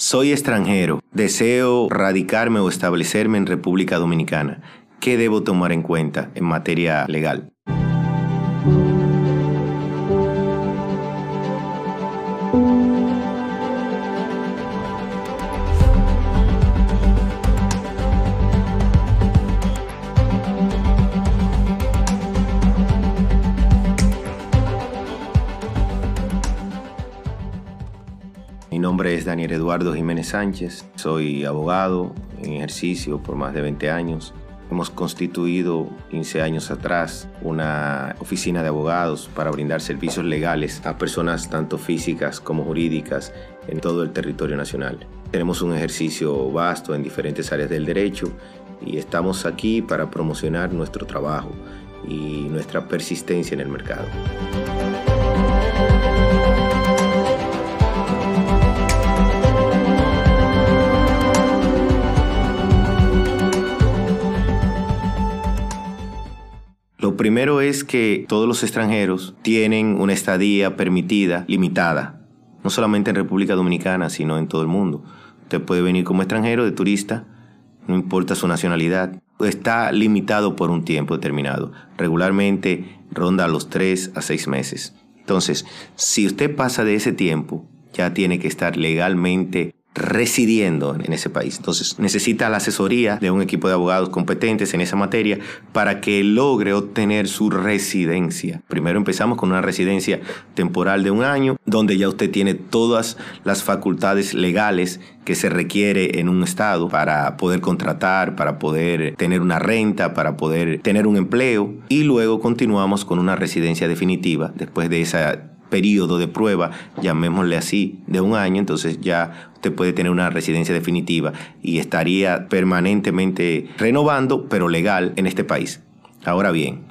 Soy extranjero, deseo radicarme o establecerme en República Dominicana. ¿Qué debo tomar en cuenta en materia legal? Nombre es Daniel Eduardo Jiménez Sánchez, soy abogado en ejercicio por más de 20 años. Hemos constituido 15 años atrás una oficina de abogados para brindar servicios legales a personas tanto físicas como jurídicas en todo el territorio nacional. Tenemos un ejercicio vasto en diferentes áreas del derecho y estamos aquí para promocionar nuestro trabajo y nuestra persistencia en el mercado. Primero es que todos los extranjeros tienen una estadía permitida, limitada, no solamente en República Dominicana, sino en todo el mundo. Usted puede venir como extranjero, de turista, no importa su nacionalidad, está limitado por un tiempo determinado. Regularmente ronda los tres a seis meses. Entonces, si usted pasa de ese tiempo, ya tiene que estar legalmente residiendo en ese país. Entonces necesita la asesoría de un equipo de abogados competentes en esa materia para que logre obtener su residencia. Primero empezamos con una residencia temporal de un año, donde ya usted tiene todas las facultades legales que se requiere en un estado para poder contratar, para poder tener una renta, para poder tener un empleo y luego continuamos con una residencia definitiva después de esa periodo de prueba, llamémosle así, de un año, entonces ya usted puede tener una residencia definitiva y estaría permanentemente renovando, pero legal en este país. Ahora bien,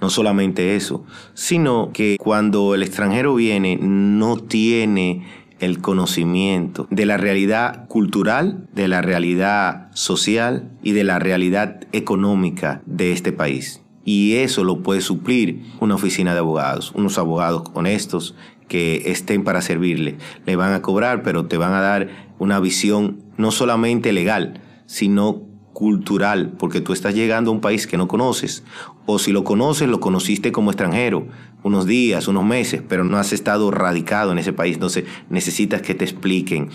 no solamente eso, sino que cuando el extranjero viene no tiene el conocimiento de la realidad cultural, de la realidad social y de la realidad económica de este país. Y eso lo puede suplir una oficina de abogados, unos abogados honestos que estén para servirle. Le van a cobrar, pero te van a dar una visión no solamente legal, sino cultural, porque tú estás llegando a un país que no conoces, o si lo conoces, lo conociste como extranjero, unos días, unos meses, pero no has estado radicado en ese país, entonces necesitas que te expliquen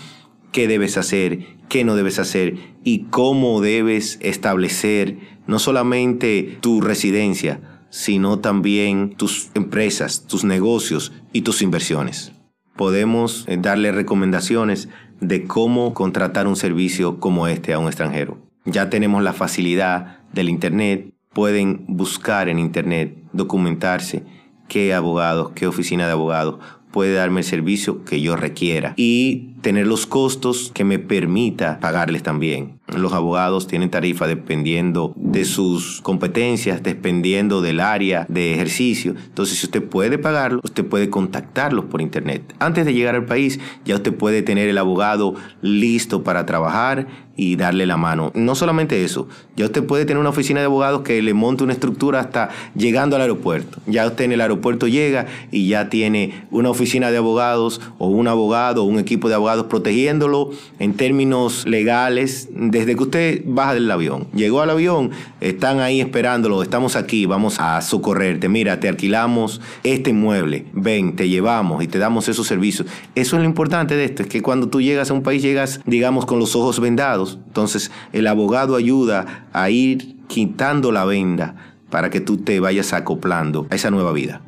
qué debes hacer, qué no debes hacer y cómo debes establecer no solamente tu residencia, sino también tus empresas, tus negocios y tus inversiones. Podemos eh, darle recomendaciones de cómo contratar un servicio como este a un extranjero. Ya tenemos la facilidad del Internet, pueden buscar en Internet, documentarse qué abogados, qué oficina de abogados puede darme el servicio que yo requiera y tener los costos que me permita pagarles también. Los abogados tienen tarifa dependiendo de sus competencias, dependiendo del área de ejercicio. Entonces, si usted puede pagarlo, usted puede contactarlos por internet. Antes de llegar al país, ya usted puede tener el abogado listo para trabajar y darle la mano. No solamente eso, ya usted puede tener una oficina de abogados que le monte una estructura hasta llegando al aeropuerto. Ya usted en el aeropuerto llega y ya tiene una oficina de abogados o un abogado o un equipo de protegiéndolo en términos legales desde que usted baja del avión. Llegó al avión, están ahí esperándolo, estamos aquí, vamos a socorrerte. Mira, te alquilamos este inmueble, ven, te llevamos y te damos esos servicios. Eso es lo importante de esto, es que cuando tú llegas a un país llegas, digamos, con los ojos vendados. Entonces el abogado ayuda a ir quitando la venda para que tú te vayas acoplando a esa nueva vida.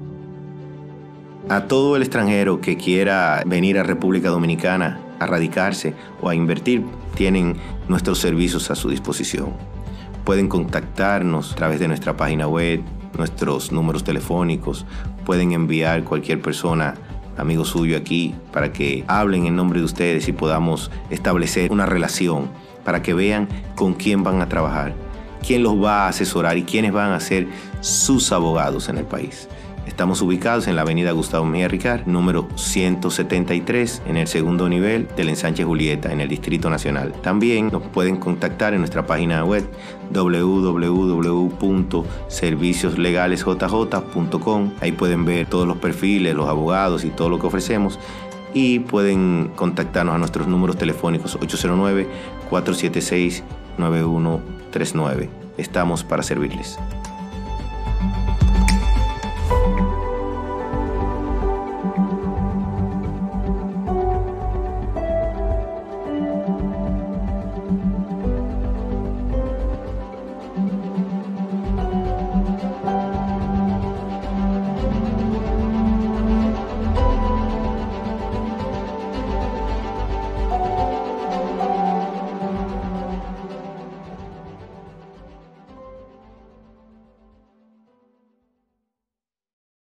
A todo el extranjero que quiera venir a República Dominicana a radicarse o a invertir, tienen nuestros servicios a su disposición. Pueden contactarnos a través de nuestra página web, nuestros números telefónicos, pueden enviar cualquier persona, amigo suyo aquí, para que hablen en nombre de ustedes y podamos establecer una relación, para que vean con quién van a trabajar, quién los va a asesorar y quiénes van a ser sus abogados en el país. Estamos ubicados en la avenida Gustavo Mejía Ricard, número 173, en el segundo nivel del ensanche Julieta, en el Distrito Nacional. También nos pueden contactar en nuestra página web www.servicioslegalesjj.com. Ahí pueden ver todos los perfiles, los abogados y todo lo que ofrecemos y pueden contactarnos a nuestros números telefónicos 809-476-9139. Estamos para servirles.